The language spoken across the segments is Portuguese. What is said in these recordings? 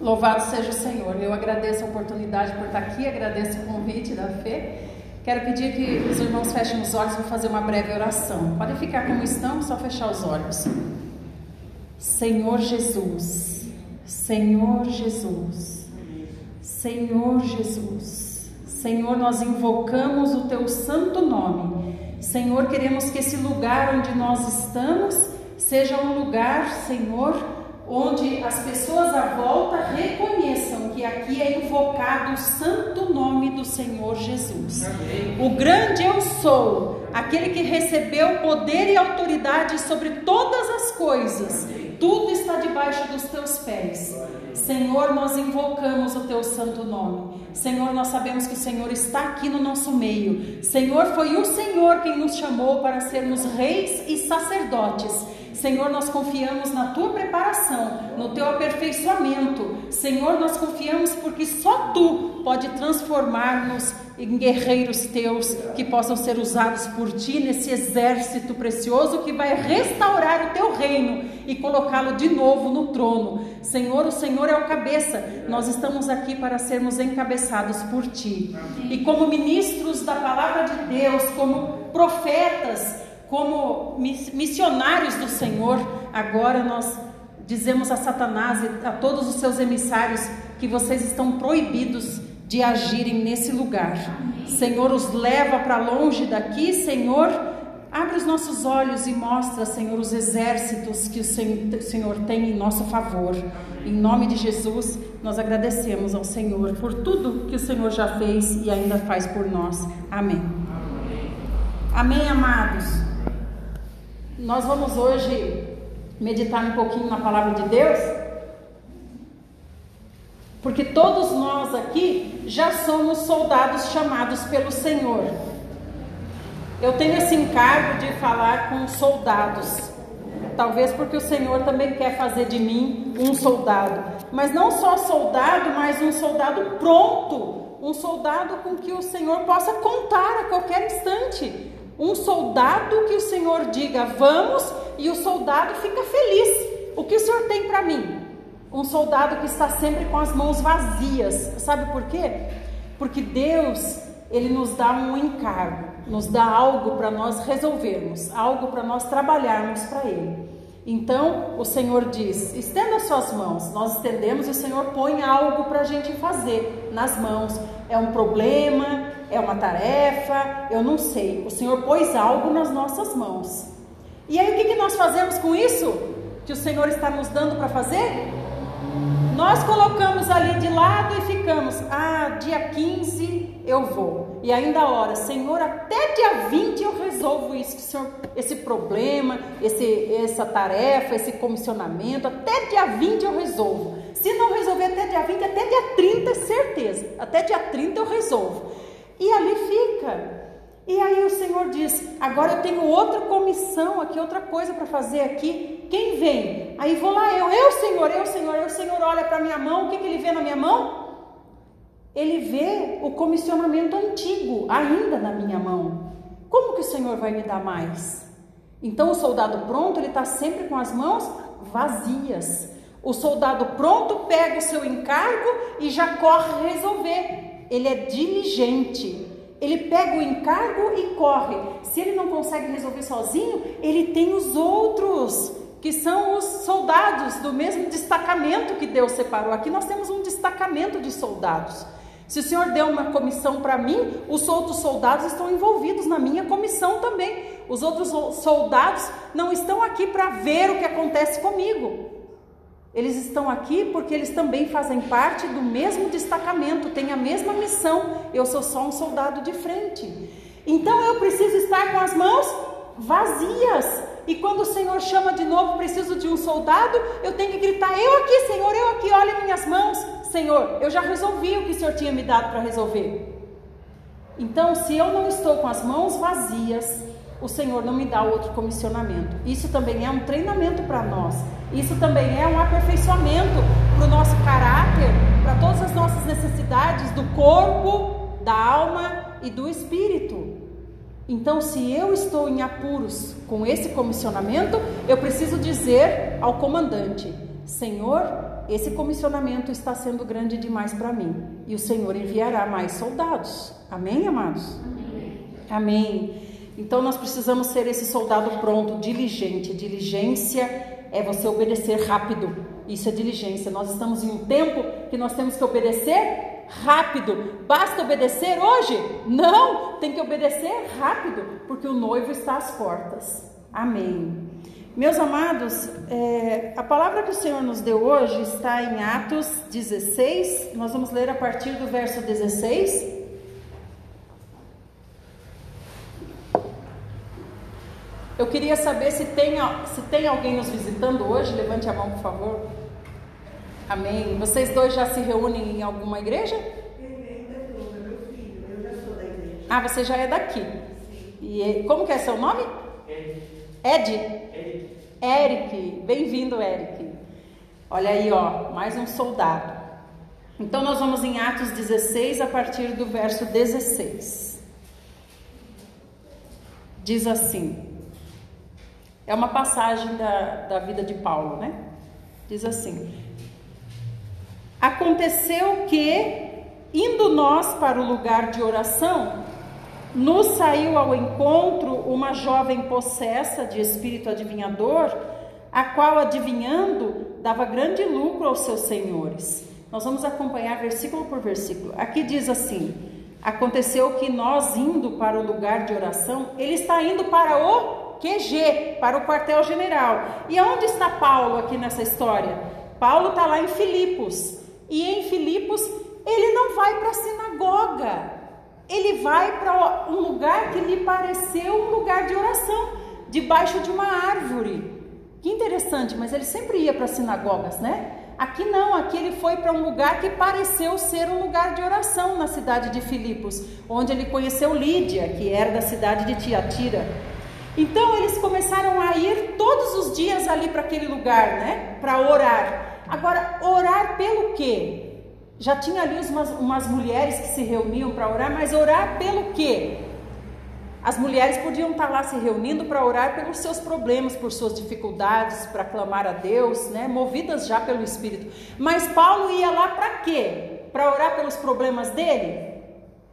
Louvado seja o Senhor. Eu agradeço a oportunidade por estar aqui, agradeço o convite da Fê. Quero pedir que os irmãos fechem os olhos, vou fazer uma breve oração. Podem ficar como estão, só fechar os olhos. Senhor Jesus, Senhor Jesus, Senhor Jesus, Senhor, nós invocamos o teu santo nome. Senhor, queremos que esse lugar onde nós estamos seja um lugar, Senhor, onde as pessoas à volta reconheçam que aqui é invocado o santo nome do Senhor Jesus. Amém. O grande eu sou, aquele que recebeu poder e autoridade sobre todas as coisas. Amém. Tudo está debaixo dos teus pés. Senhor, nós invocamos o teu santo nome. Senhor, nós sabemos que o Senhor está aqui no nosso meio. Senhor, foi o Senhor quem nos chamou para sermos reis e sacerdotes. Senhor, nós confiamos na tua preparação, no teu aperfeiçoamento. Senhor, nós confiamos porque só tu pode transformar-nos em guerreiros teus que possam ser usados por ti nesse exército precioso que vai restaurar o teu reino e colocá-lo de novo no trono. Senhor, o Senhor é o cabeça. Nós estamos aqui para sermos encabeçados por ti. E como ministros da palavra de Deus, como profetas, como missionários do Senhor, agora nós dizemos a Satanás e a todos os seus emissários que vocês estão proibidos de agirem nesse lugar. Senhor, os leva para longe daqui, Senhor. Abre os nossos olhos e mostra, Senhor, os exércitos que o Senhor tem em nosso favor. Em nome de Jesus, nós agradecemos ao Senhor por tudo que o Senhor já fez e ainda faz por nós. Amém. Amém, amados. Nós vamos hoje meditar um pouquinho na palavra de Deus, porque todos nós aqui já somos soldados chamados pelo Senhor. Eu tenho esse encargo de falar com soldados, talvez porque o Senhor também quer fazer de mim um soldado, mas não só soldado, mas um soldado pronto, um soldado com que o Senhor possa contar a qualquer instante um soldado que o Senhor diga vamos e o soldado fica feliz. O que o Senhor tem para mim? Um soldado que está sempre com as mãos vazias. Sabe por quê? Porque Deus, ele nos dá um encargo, nos dá algo para nós resolvermos, algo para nós trabalharmos para ele. Então o Senhor diz: estenda as suas mãos. Nós estendemos e o Senhor põe algo para a gente fazer nas mãos. É um problema, é uma tarefa, eu não sei. O Senhor pôs algo nas nossas mãos. E aí o que, que nós fazemos com isso? Que o Senhor está nos dando para fazer? Nós colocamos ali de lado e ficamos, ah, dia 15 eu vou. E ainda a hora, Senhor, até dia 20 eu resolvo isso, Senhor, esse problema, esse, essa tarefa, esse comissionamento, até dia 20 eu resolvo. Se não resolver até dia 20, até dia 30, certeza. Até dia 30 eu resolvo. E ali fica. E aí o Senhor diz: agora eu tenho outra comissão aqui, outra coisa para fazer aqui. Quem vem? Aí vou lá eu, eu Senhor, eu Senhor, eu Senhor olha para minha mão, o que, que ele vê na minha mão? Ele vê o comissionamento antigo ainda na minha mão. Como que o Senhor vai me dar mais? Então o soldado pronto, ele está sempre com as mãos vazias. O soldado pronto pega o seu encargo e já corre resolver ele é diligente. Ele pega o encargo e corre. Se ele não consegue resolver sozinho, ele tem os outros, que são os soldados do mesmo destacamento que Deus separou. Aqui nós temos um destacamento de soldados. Se o Senhor deu uma comissão para mim, os outros soldados estão envolvidos na minha comissão também. Os outros soldados não estão aqui para ver o que acontece comigo. Eles estão aqui porque eles também fazem parte do mesmo destacamento, têm a mesma missão. Eu sou só um soldado de frente. Então eu preciso estar com as mãos vazias. E quando o Senhor chama de novo, preciso de um soldado, eu tenho que gritar: Eu aqui, Senhor, eu aqui, olha minhas mãos. Senhor, eu já resolvi o que o Senhor tinha me dado para resolver. Então, se eu não estou com as mãos vazias, o Senhor não me dá outro comissionamento. Isso também é um treinamento para nós. Isso também é um aperfeiçoamento para o nosso caráter, para todas as nossas necessidades do corpo, da alma e do espírito. Então, se eu estou em apuros com esse comissionamento, eu preciso dizer ao comandante: Senhor, esse comissionamento está sendo grande demais para mim e o Senhor enviará mais soldados. Amém, amados? Amém. Amém. Então nós precisamos ser esse soldado pronto, diligente. Diligência é você obedecer rápido. Isso é diligência. Nós estamos em um tempo que nós temos que obedecer rápido. Basta obedecer hoje? Não, tem que obedecer rápido, porque o noivo está às portas. Amém. Meus amados, é, a palavra que o Senhor nos deu hoje está em Atos 16. Nós vamos ler a partir do verso 16. Eu queria saber se tem, se tem alguém nos visitando hoje. Levante a mão, por favor. Amém. Vocês dois já se reúnem em alguma igreja? Ah, você já é daqui. E como que é seu nome? Ed? Eric. Eric. Bem-vindo, Eric. Olha aí, ó, mais um soldado. Então nós vamos em Atos 16 a partir do verso 16. Diz assim: é uma passagem da, da vida de Paulo, né? Diz assim: Aconteceu que, indo nós para o lugar de oração, nos saiu ao encontro uma jovem possessa de espírito adivinhador, a qual, adivinhando, dava grande lucro aos seus senhores. Nós vamos acompanhar versículo por versículo. Aqui diz assim: Aconteceu que nós indo para o lugar de oração, ele está indo para o QG, para o quartel-general. E aonde está Paulo aqui nessa história? Paulo está lá em Filipos. E em Filipos, ele não vai para a sinagoga, ele vai para um lugar que lhe pareceu um lugar de oração, debaixo de uma árvore. Que interessante, mas ele sempre ia para sinagogas, né? Aqui não, aqui ele foi para um lugar que pareceu ser um lugar de oração na cidade de Filipos, onde ele conheceu Lídia, que era da cidade de Tiatira. Então eles começaram a ir todos os dias ali para aquele lugar, né? Para orar. Agora, orar pelo quê? Já tinha ali umas, umas mulheres que se reuniam para orar, mas orar pelo quê? As mulheres podiam estar tá lá se reunindo para orar pelos seus problemas, por suas dificuldades, para clamar a Deus, né? movidas já pelo Espírito. Mas Paulo ia lá para quê? Para orar pelos problemas dele?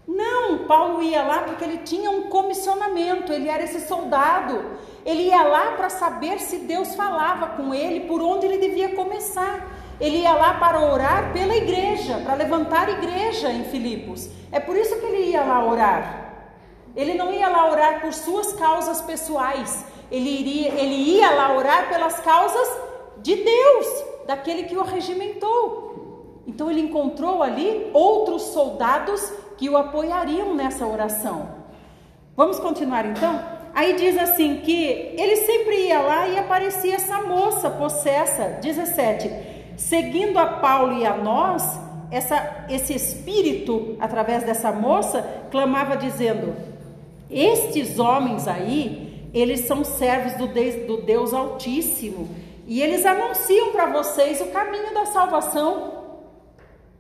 Não, Paulo ia lá porque ele tinha um comissionamento, ele era esse soldado. Ele ia lá para saber se Deus falava com ele, por onde ele devia começar. Ele ia lá para orar pela igreja, para levantar igreja em Filipos. É por isso que ele ia lá orar. Ele não ia lá orar por suas causas pessoais. Ele, iria, ele ia lá orar pelas causas de Deus, daquele que o regimentou. Então ele encontrou ali outros soldados que o apoiariam nessa oração. Vamos continuar então? Aí diz assim que ele sempre ia lá e aparecia essa moça possessa, 17 seguindo a Paulo e a nós, essa, esse espírito, através dessa moça, clamava dizendo: Estes homens aí, eles são servos do Deus, do Deus Altíssimo e eles anunciam para vocês o caminho da salvação.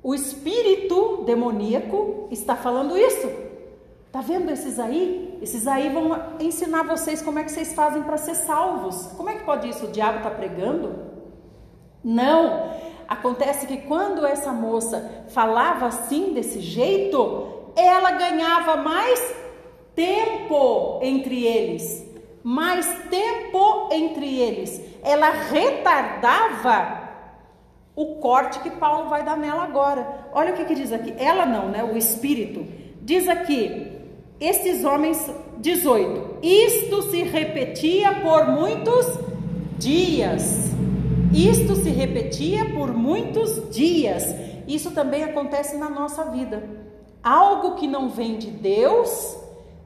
O espírito demoníaco está falando isso. Tá vendo esses aí? Esses aí vão ensinar vocês como é que vocês fazem para ser salvos. Como é que pode isso? O diabo está pregando? Não. Acontece que quando essa moça falava assim, desse jeito, ela ganhava mais tempo entre eles. Mais tempo entre eles. Ela retardava o corte que Paulo vai dar nela agora. Olha o que, que diz aqui. Ela não, né? O espírito. Diz aqui: esses homens, 18. Isto se repetia por muitos dias. Isto se repetia por muitos dias. Isso também acontece na nossa vida. Algo que não vem de Deus,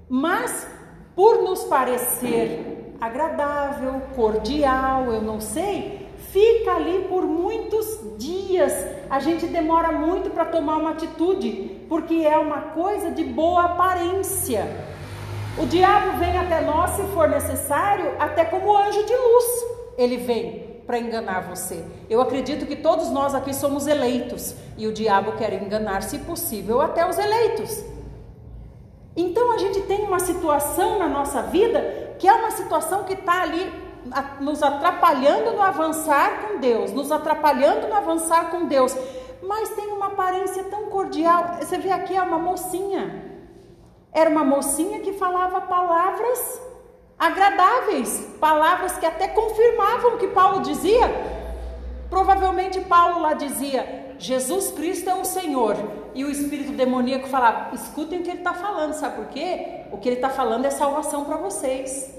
mas por nos parecer agradável, cordial, eu não sei, fica ali por muitos dias. A gente demora muito para tomar uma atitude, porque é uma coisa de boa aparência. O diabo vem até nós, se for necessário, até como anjo de luz. Ele vem para enganar você. Eu acredito que todos nós aqui somos eleitos e o diabo quer enganar, se possível, até os eleitos. Então a gente tem uma situação na nossa vida que é uma situação que está ali nos atrapalhando no avançar com Deus, nos atrapalhando no avançar com Deus, mas tem uma aparência tão cordial. Você vê aqui é uma mocinha. Era uma mocinha que falava palavras agradáveis, palavras que até confirmavam o que Paulo dizia. Provavelmente Paulo lá dizia: Jesus Cristo é o Senhor. E o espírito demoníaco falava: escutem o que ele está falando, sabe por quê? O que ele está falando é salvação para vocês.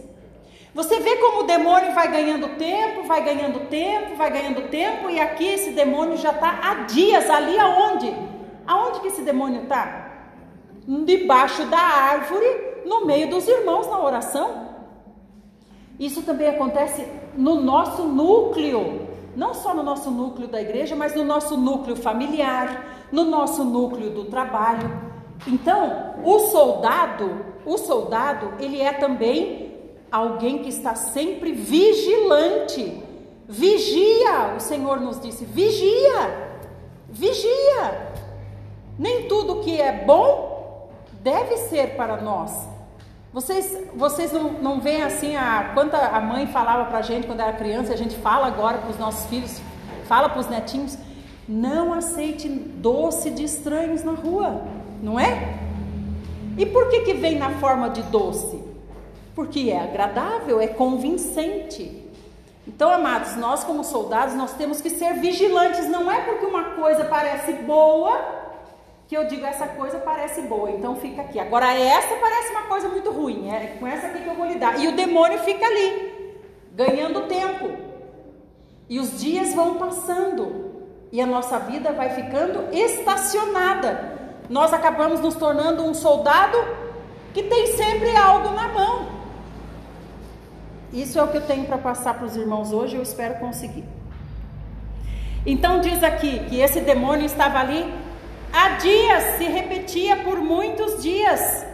Você vê como o demônio vai ganhando tempo, vai ganhando tempo, vai ganhando tempo, e aqui esse demônio já está há dias ali aonde? Aonde que esse demônio está? Debaixo da árvore, no meio dos irmãos na oração. Isso também acontece no nosso núcleo, não só no nosso núcleo da igreja, mas no nosso núcleo familiar, no nosso núcleo do trabalho. Então, o soldado, o soldado, ele é também alguém que está sempre vigilante. Vigia, o Senhor nos disse: vigia, vigia. Nem tudo que é bom deve ser para nós. Vocês, vocês não, não veem assim a quanta a mãe falava para a gente quando era criança, a gente fala agora para os nossos filhos, fala para os netinhos, não aceite doce de estranhos na rua, não é? E por que que vem na forma de doce? Porque é agradável, é convincente. Então, amados, nós como soldados, nós temos que ser vigilantes, não é porque uma coisa parece boa que eu digo essa coisa parece boa, então fica aqui. Agora essa parece uma coisa muito ruim, é com essa aqui que eu vou lidar. E o demônio fica ali, ganhando tempo. E os dias vão passando e a nossa vida vai ficando estacionada. Nós acabamos nos tornando um soldado que tem sempre algo na mão. Isso é o que eu tenho para passar para os irmãos hoje, eu espero conseguir. Então diz aqui que esse demônio estava ali há dias, se repetia por muitos dias.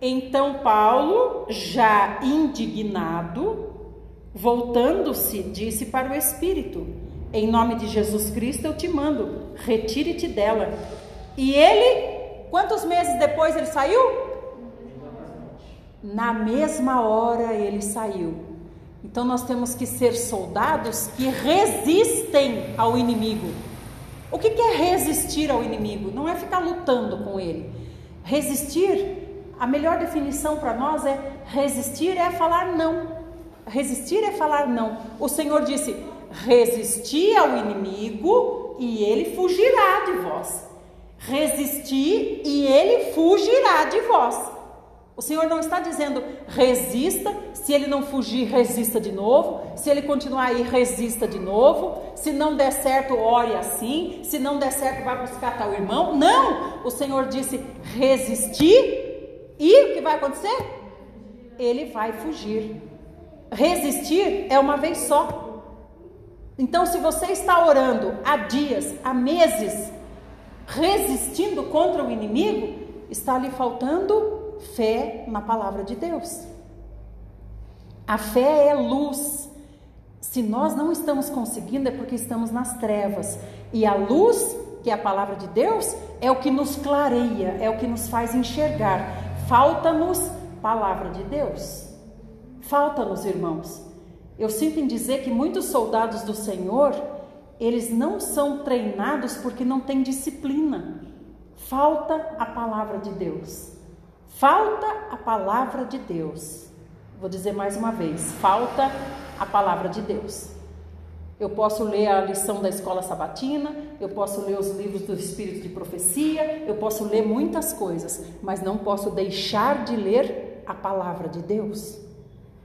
Então Paulo, já indignado, voltando-se, disse para o espírito: Em nome de Jesus Cristo eu te mando, retire-te dela. E ele, quantos meses depois ele saiu? Na mesma hora ele saiu. Então nós temos que ser soldados que resistem ao inimigo. O que é resistir ao inimigo? Não é ficar lutando com ele. Resistir, a melhor definição para nós é resistir é falar não. Resistir é falar não. O Senhor disse: resistir ao inimigo e ele fugirá de vós. Resistir e ele fugirá de vós. O Senhor não está dizendo resista, se ele não fugir, resista de novo, se ele continuar aí, resista de novo, se não der certo, ore assim, se não der certo, vá buscar tal irmão. Não! O Senhor disse resistir e o que vai acontecer? Ele vai fugir. Resistir é uma vez só. Então, se você está orando há dias, há meses, resistindo contra o inimigo, está lhe faltando fé na palavra de Deus. A fé é luz. Se nós não estamos conseguindo, é porque estamos nas trevas. E a luz, que é a palavra de Deus, é o que nos clareia, é o que nos faz enxergar. Falta-nos palavra de Deus. Falta-nos, irmãos. Eu sinto em dizer que muitos soldados do Senhor, eles não são treinados porque não têm disciplina. Falta a palavra de Deus. Falta a palavra de Deus. Vou dizer mais uma vez: falta a palavra de Deus. Eu posso ler a lição da escola sabatina, eu posso ler os livros do Espírito de Profecia, eu posso ler muitas coisas, mas não posso deixar de ler a palavra de Deus.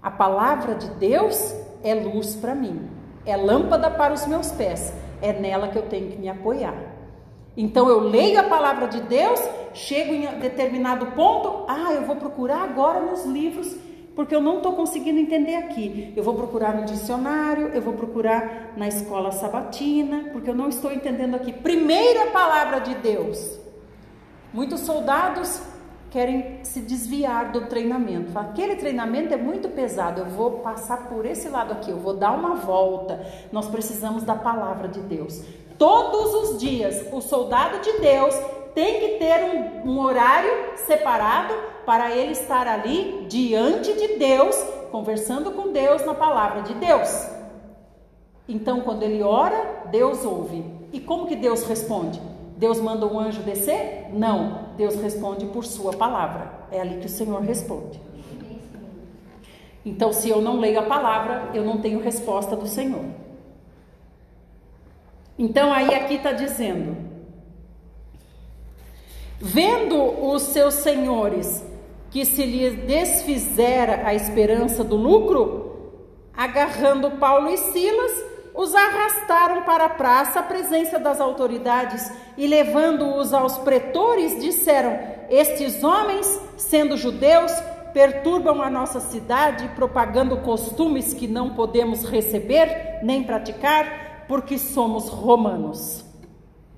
A palavra de Deus é luz para mim, é lâmpada para os meus pés, é nela que eu tenho que me apoiar. Então eu leio a palavra de Deus, chego em determinado ponto, ah, eu vou procurar agora nos livros, porque eu não estou conseguindo entender aqui. Eu vou procurar no dicionário, eu vou procurar na escola sabatina, porque eu não estou entendendo aqui. Primeiro a palavra de Deus. Muitos soldados querem se desviar do treinamento. Aquele treinamento é muito pesado, eu vou passar por esse lado aqui, eu vou dar uma volta. Nós precisamos da palavra de Deus. Todos os dias, o soldado de Deus tem que ter um, um horário separado para ele estar ali diante de Deus, conversando com Deus na palavra de Deus. Então, quando ele ora, Deus ouve. E como que Deus responde? Deus manda um anjo descer? Não. Deus responde por sua palavra. É ali que o Senhor responde. Então, se eu não leio a palavra, eu não tenho resposta do Senhor. Então, aí aqui está dizendo: vendo os seus senhores que se lhes desfizera a esperança do lucro, agarrando Paulo e Silas, os arrastaram para a praça à presença das autoridades e, levando-os aos pretores, disseram: Estes homens, sendo judeus, perturbam a nossa cidade, propagando costumes que não podemos receber nem praticar, porque somos romanos.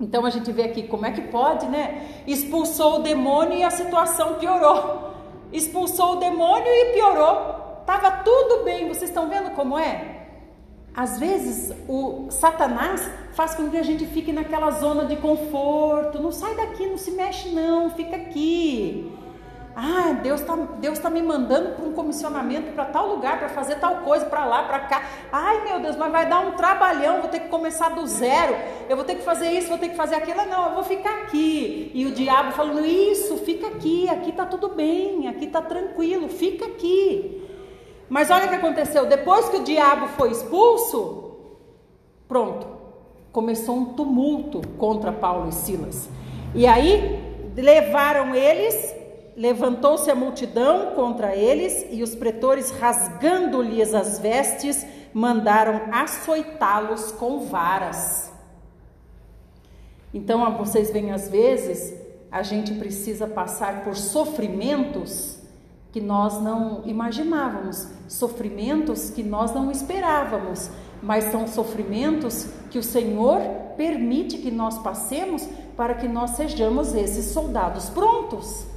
Então a gente vê aqui como é que pode, né? Expulsou o demônio e a situação piorou. Expulsou o demônio e piorou. Tava tudo bem, vocês estão vendo como é? Às vezes o Satanás faz com que a gente fique naquela zona de conforto. Não sai daqui, não se mexe não, fica aqui. Ah, Deus está Deus tá me mandando para um comissionamento para tal lugar, para fazer tal coisa, para lá, para cá. Ai, meu Deus, mas vai dar um trabalhão, vou ter que começar do zero. Eu vou ter que fazer isso, vou ter que fazer aquilo. Não, eu vou ficar aqui. E o diabo falando: Isso, fica aqui, aqui está tudo bem, aqui está tranquilo, fica aqui. Mas olha o que aconteceu: depois que o diabo foi expulso, pronto, começou um tumulto contra Paulo e Silas. E aí levaram eles, levantou-se a multidão contra eles, e os pretores, rasgando-lhes as vestes, mandaram açoitá-los com varas. Então, vocês veem, às vezes, a gente precisa passar por sofrimentos que nós não imaginávamos, sofrimentos que nós não esperávamos, mas são sofrimentos que o Senhor permite que nós passemos para que nós sejamos esses soldados prontos.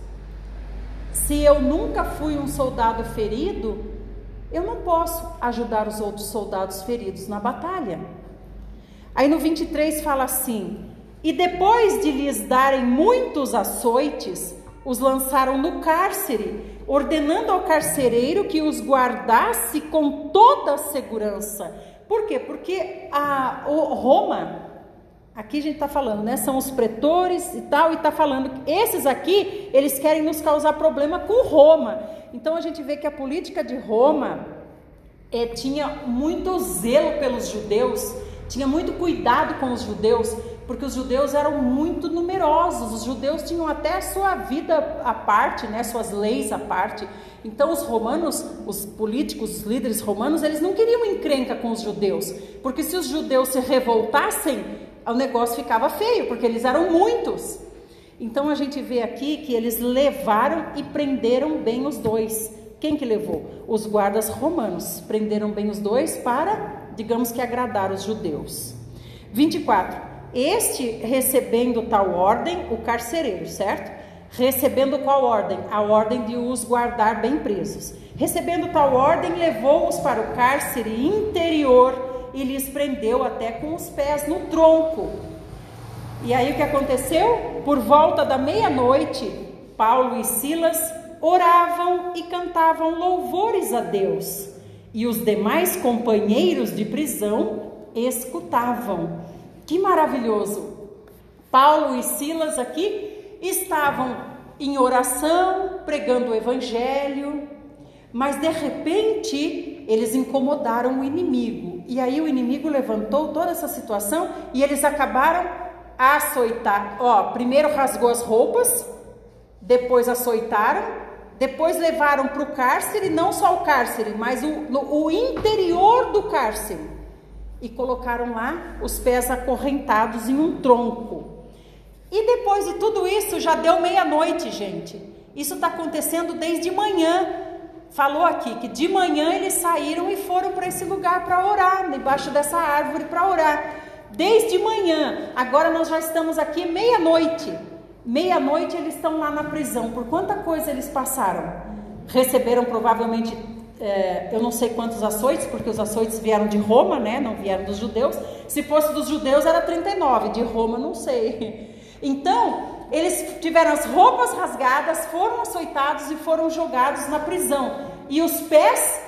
Se eu nunca fui um soldado ferido, eu não posso ajudar os outros soldados feridos na batalha. Aí no 23 fala assim: E depois de lhes darem muitos açoites, os lançaram no cárcere ordenando ao carcereiro que os guardasse com toda a segurança. Por quê? Porque a Roma, aqui a gente está falando, né? São os pretores e tal, e está falando que esses aqui, eles querem nos causar problema com Roma. Então a gente vê que a política de Roma é, tinha muito zelo pelos judeus, tinha muito cuidado com os judeus, porque os judeus eram muito numerosos, os judeus tinham até a sua vida à parte, né, suas leis à parte. Então os romanos, os políticos, os líderes romanos, eles não queriam encrenca com os judeus, porque se os judeus se revoltassem, o negócio ficava feio, porque eles eram muitos. Então a gente vê aqui que eles levaram e prenderam bem os dois. Quem que levou? Os guardas romanos prenderam bem os dois para, digamos que agradar os judeus. 24. Este recebendo tal ordem, o carcereiro, certo? Recebendo qual ordem? A ordem de os guardar bem presos. Recebendo tal ordem, levou-os para o cárcere interior e lhes prendeu até com os pés no tronco. E aí o que aconteceu? Por volta da meia-noite, Paulo e Silas oravam e cantavam louvores a Deus, e os demais companheiros de prisão escutavam. Que maravilhoso! Paulo e Silas aqui estavam em oração, pregando o evangelho, mas de repente eles incomodaram o inimigo. E aí o inimigo levantou toda essa situação e eles acabaram açoitar. Ó, primeiro rasgou as roupas, depois açoitaram, depois levaram para o cárcere, não só o cárcere, mas o, no, o interior do cárcere e colocaram lá os pés acorrentados em um tronco. E depois de tudo isso, já deu meia-noite, gente. Isso está acontecendo desde manhã. Falou aqui que de manhã eles saíram e foram para esse lugar para orar, debaixo dessa árvore para orar. Desde manhã, agora nós já estamos aqui meia-noite. Meia-noite eles estão lá na prisão. Por quanta coisa eles passaram? Receberam provavelmente é, eu não sei quantos açoites, porque os açoites vieram de Roma, né? Não vieram dos judeus. Se fosse dos judeus era 39, de Roma não sei. Então, eles tiveram as roupas rasgadas, foram açoitados e foram jogados na prisão. E os pés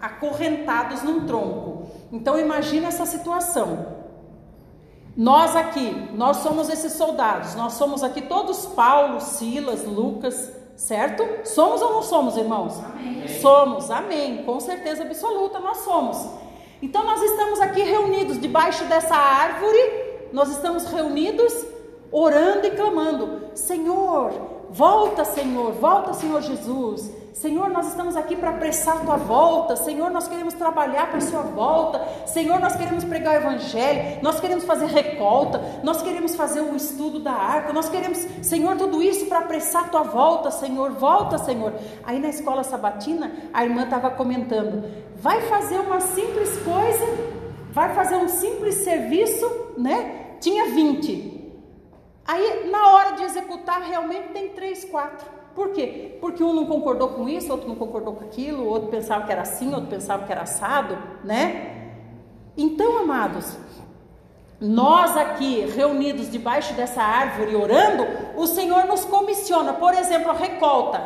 acorrentados num tronco. Então imagina essa situação. Nós aqui, nós somos esses soldados, nós somos aqui todos Paulo, Silas, Lucas, certo? Somos ou não somos, irmãos? Amém. Somos, amém, com certeza absoluta nós somos. Então nós estamos aqui reunidos debaixo dessa árvore, nós estamos reunidos orando e clamando: Senhor, volta, Senhor, volta, Senhor Jesus. Senhor, nós estamos aqui para apressar a tua volta. Senhor, nós queremos trabalhar para a sua volta. Senhor, nós queremos pregar o evangelho. Nós queremos fazer recolta. Nós queremos fazer o estudo da arca. Nós queremos, Senhor, tudo isso para apressar a tua volta, Senhor. Volta, Senhor. Aí na escola sabatina, a irmã estava comentando: vai fazer uma simples coisa, vai fazer um simples serviço, né? Tinha 20. Aí, na hora de executar, realmente tem três, quatro. Por quê? Porque um não concordou com isso, outro não concordou com aquilo, outro pensava que era assim, outro pensava que era assado, né? Então, amados, nós aqui reunidos debaixo dessa árvore orando, o Senhor nos comissiona, por exemplo, a recolta.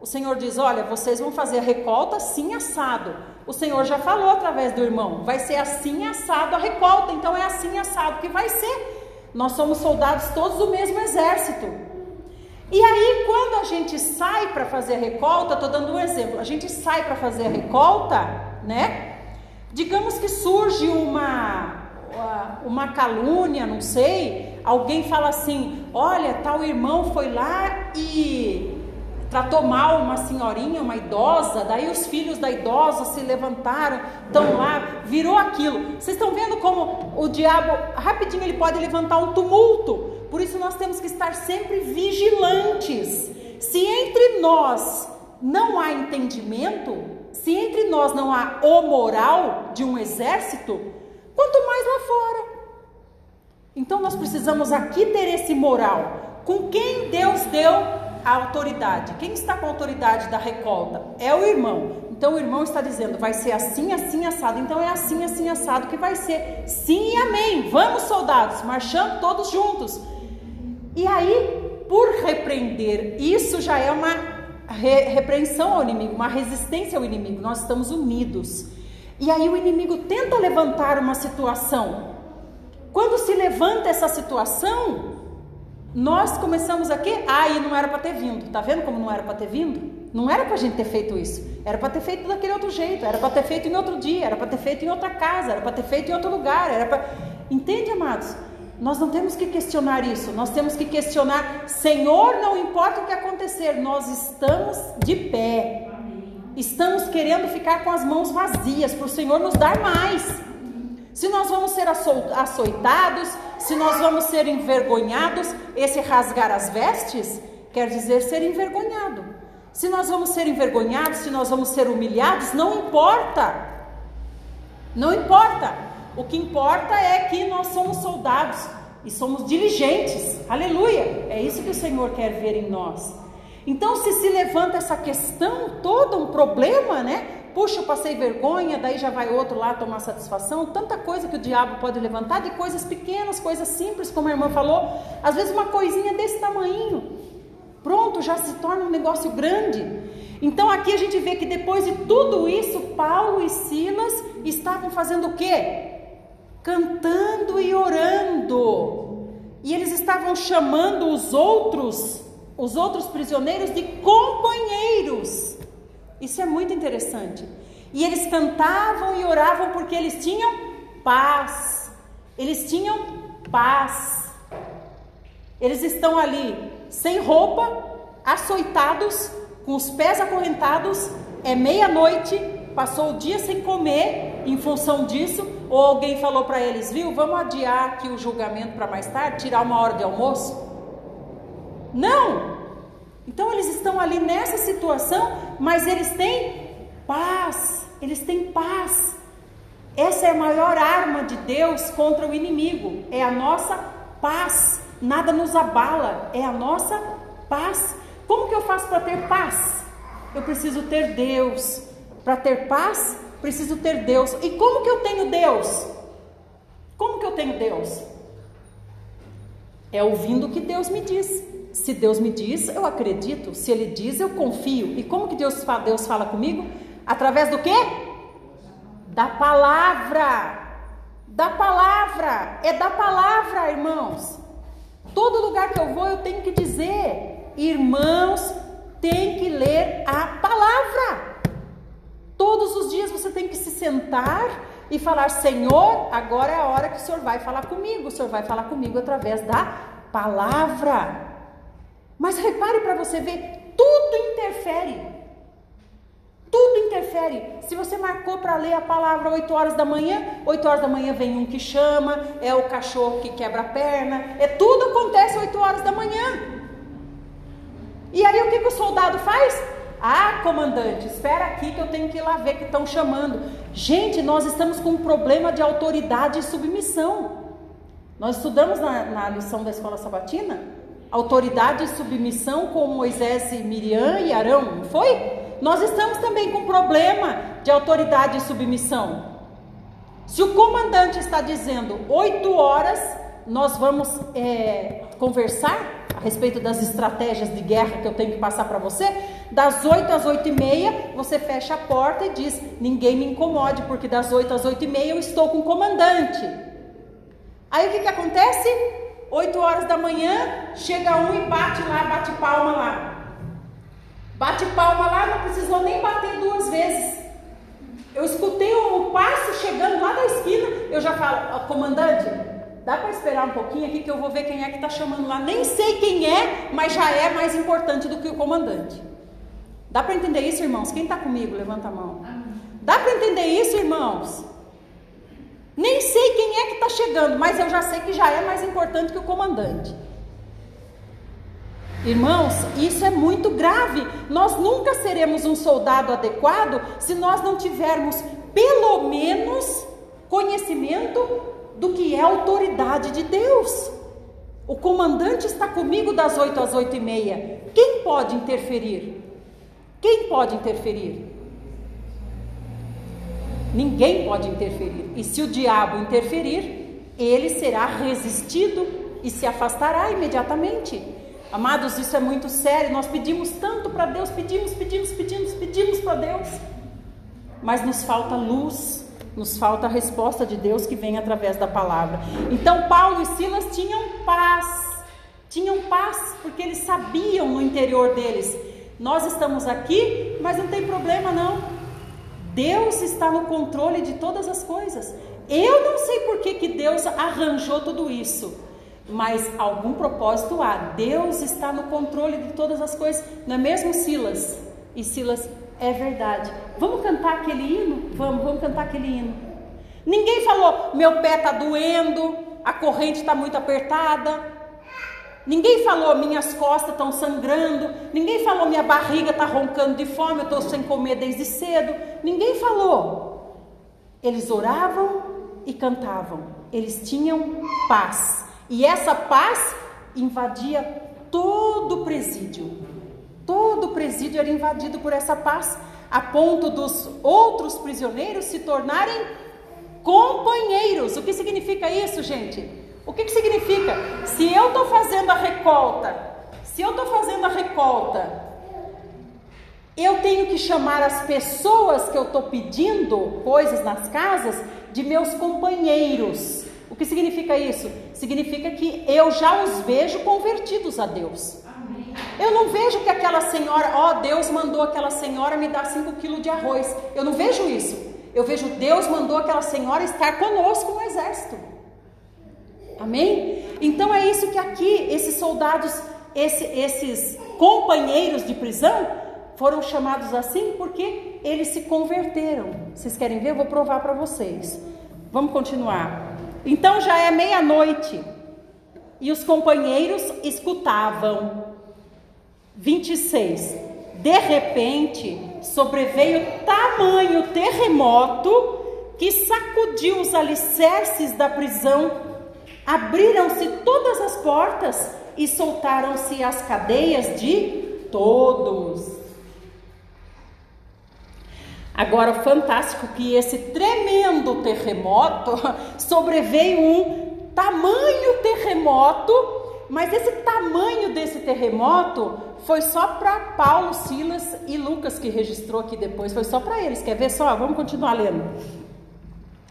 O Senhor diz: Olha, vocês vão fazer a recolta assim assado. O Senhor já falou através do irmão: vai ser assim assado a recolta, então é assim assado que vai ser. Nós somos soldados todos do mesmo exército. E aí, quando a gente sai para fazer a recolta, estou dando um exemplo, a gente sai para fazer a recolta, né? Digamos que surge uma, uma calúnia, não sei, alguém fala assim: olha, tal irmão foi lá e tratou mal uma senhorinha, uma idosa, daí os filhos da idosa se levantaram, estão lá, virou aquilo. Vocês estão vendo como o diabo, rapidinho, ele pode levantar um tumulto. Por isso nós temos que estar sempre vigilantes. Se entre nós não há entendimento, se entre nós não há o moral de um exército, quanto mais lá fora. Então nós precisamos aqui ter esse moral. Com quem Deus deu a autoridade. Quem está com a autoridade da recolta? É o irmão. Então o irmão está dizendo, vai ser assim, assim, assado. Então é assim, assim, assado que vai ser. Sim e amém. Vamos, soldados, marchando todos juntos. E aí, por repreender, isso já é uma re repreensão ao inimigo, uma resistência ao inimigo. Nós estamos unidos. E aí o inimigo tenta levantar uma situação. Quando se levanta essa situação, nós começamos aqui, ah, e não era para ter vindo. Tá vendo como não era para ter vindo? Não era para a gente ter feito isso. Era para ter feito daquele outro jeito. Era para ter feito em outro dia. Era para ter feito em outra casa. Era para ter feito em outro lugar. Era para. Entende, amados? Nós não temos que questionar isso. Nós temos que questionar, Senhor, não importa o que acontecer, nós estamos de pé. Estamos querendo ficar com as mãos vazias para o Senhor nos dar mais. Se nós vamos ser açoitados, se nós vamos ser envergonhados, esse rasgar as vestes quer dizer ser envergonhado. Se nós vamos ser envergonhados, se nós vamos ser humilhados, não importa. Não importa. O que importa é que nós somos soldados e somos diligentes. Aleluia! É isso que o Senhor quer ver em nós. Então, se se levanta essa questão toda, um problema, né? Puxa, eu passei vergonha, daí já vai outro lá tomar satisfação. Tanta coisa que o diabo pode levantar de coisas pequenas, coisas simples, como a irmã falou. Às vezes uma coisinha desse tamanho, pronto, já se torna um negócio grande. Então aqui a gente vê que depois de tudo isso, Paulo e Silas estavam fazendo o quê? Cantando e orando. E eles estavam chamando os outros, os outros prisioneiros de companheiros. Isso é muito interessante. E eles cantavam e oravam porque eles tinham paz. Eles tinham paz. Eles estão ali sem roupa, açoitados, com os pés acorrentados. É meia-noite, passou o dia sem comer em função disso. Ou alguém falou para eles, viu, vamos adiar aqui o julgamento para mais tarde, tirar uma hora de almoço? Não! Então eles estão ali nessa situação, mas eles têm paz, eles têm paz. Essa é a maior arma de Deus contra o inimigo, é a nossa paz. Nada nos abala, é a nossa paz. Como que eu faço para ter paz? Eu preciso ter Deus. Para ter paz, preciso ter Deus. E como que eu tenho Deus? Como que eu tenho Deus? É ouvindo o que Deus me diz. Se Deus me diz, eu acredito. Se Ele diz, eu confio. E como que Deus fala, Deus fala comigo? Através do quê? Da palavra. Da palavra. É da palavra, irmãos. Todo lugar que eu vou, eu tenho que dizer, irmãos, tem que ler a palavra. Todos os dias você tem que se sentar e falar: Senhor, agora é a hora que o Senhor vai falar comigo. O Senhor vai falar comigo através da palavra. Mas repare para você ver, tudo interfere. Tudo interfere. Se você marcou para ler a palavra 8 horas da manhã, 8 horas da manhã vem um que chama, é o cachorro que quebra a perna, é tudo acontece 8 horas da manhã. E aí o que, que o soldado faz? Ah, comandante, espera aqui que eu tenho que ir lá ver que estão chamando. Gente, nós estamos com um problema de autoridade e submissão. Nós estudamos na, na lição da escola sabatina autoridade e submissão com Moisés e Miriam e Arão, não foi? Nós estamos também com problema de autoridade e submissão. Se o comandante está dizendo oito horas, nós vamos é, conversar a respeito das estratégias de guerra que eu tenho que passar para você, das 8 às 8 e meia, você fecha a porta e diz: ninguém me incomode, porque das 8 às 8 e meia eu estou com o comandante. Aí o que, que acontece? 8 horas da manhã, chega um e bate lá, bate palma lá. Bate palma lá, não precisou nem bater duas vezes. Eu escutei o passo chegando lá da esquina, eu já falo, comandante, Dá para esperar um pouquinho aqui que eu vou ver quem é que está chamando lá. Nem sei quem é, mas já é mais importante do que o comandante. Dá para entender isso, irmãos? Quem está comigo? Levanta a mão. Dá para entender isso, irmãos? Nem sei quem é que está chegando, mas eu já sei que já é mais importante que o comandante. Irmãos, isso é muito grave. Nós nunca seremos um soldado adequado se nós não tivermos pelo menos conhecimento do que é a autoridade de Deus. O comandante está comigo das 8 às 8 e meia. Quem pode interferir? Quem pode interferir? Ninguém pode interferir. E se o diabo interferir, ele será resistido e se afastará imediatamente. Amados, isso é muito sério. Nós pedimos tanto para Deus, pedimos, pedimos, pedimos, pedimos para Deus, mas nos falta luz, nos falta a resposta de Deus que vem através da palavra. Então, Paulo e Silas tinham paz, tinham paz, porque eles sabiam no interior deles: nós estamos aqui, mas não tem problema não. Deus está no controle de todas as coisas. Eu não sei por que, que Deus arranjou tudo isso, mas algum propósito há. Deus está no controle de todas as coisas. Não é mesmo Silas? E Silas é verdade. Vamos cantar aquele hino? Vamos, vamos cantar aquele hino. Ninguém falou, meu pé está doendo, a corrente está muito apertada. Ninguém falou, minhas costas estão sangrando. Ninguém falou, minha barriga está roncando de fome, eu estou sem comer desde cedo. Ninguém falou. Eles oravam e cantavam. Eles tinham paz. E essa paz invadia todo o presídio. Todo o presídio era invadido por essa paz, a ponto dos outros prisioneiros se tornarem companheiros. O que significa isso, gente? O que, que significa? Se eu estou fazendo a recolta, se eu estou fazendo a recolta, eu tenho que chamar as pessoas que eu estou pedindo coisas nas casas de meus companheiros. O que significa isso? Significa que eu já os vejo convertidos a Deus. Eu não vejo que aquela senhora, ó, oh, Deus mandou aquela senhora me dar 5 quilos de arroz. Eu não vejo isso. Eu vejo Deus mandou aquela senhora estar conosco no exército. Amém? Então é isso que aqui esses soldados, esse, esses companheiros de prisão, foram chamados assim porque eles se converteram. Vocês querem ver? Eu vou provar para vocês. Vamos continuar. Então já é meia-noite e os companheiros escutavam. 26. De repente, sobreveio tamanho terremoto que sacudiu os alicerces da prisão. Abriram-se todas as portas e soltaram-se as cadeias de todos. Agora, fantástico que esse tremendo terremoto sobreveio um tamanho terremoto Mas esse tamanho desse terremoto foi só para Paulo, Silas e Lucas que registrou aqui depois, foi só para eles. Quer ver só? Vamos continuar lendo.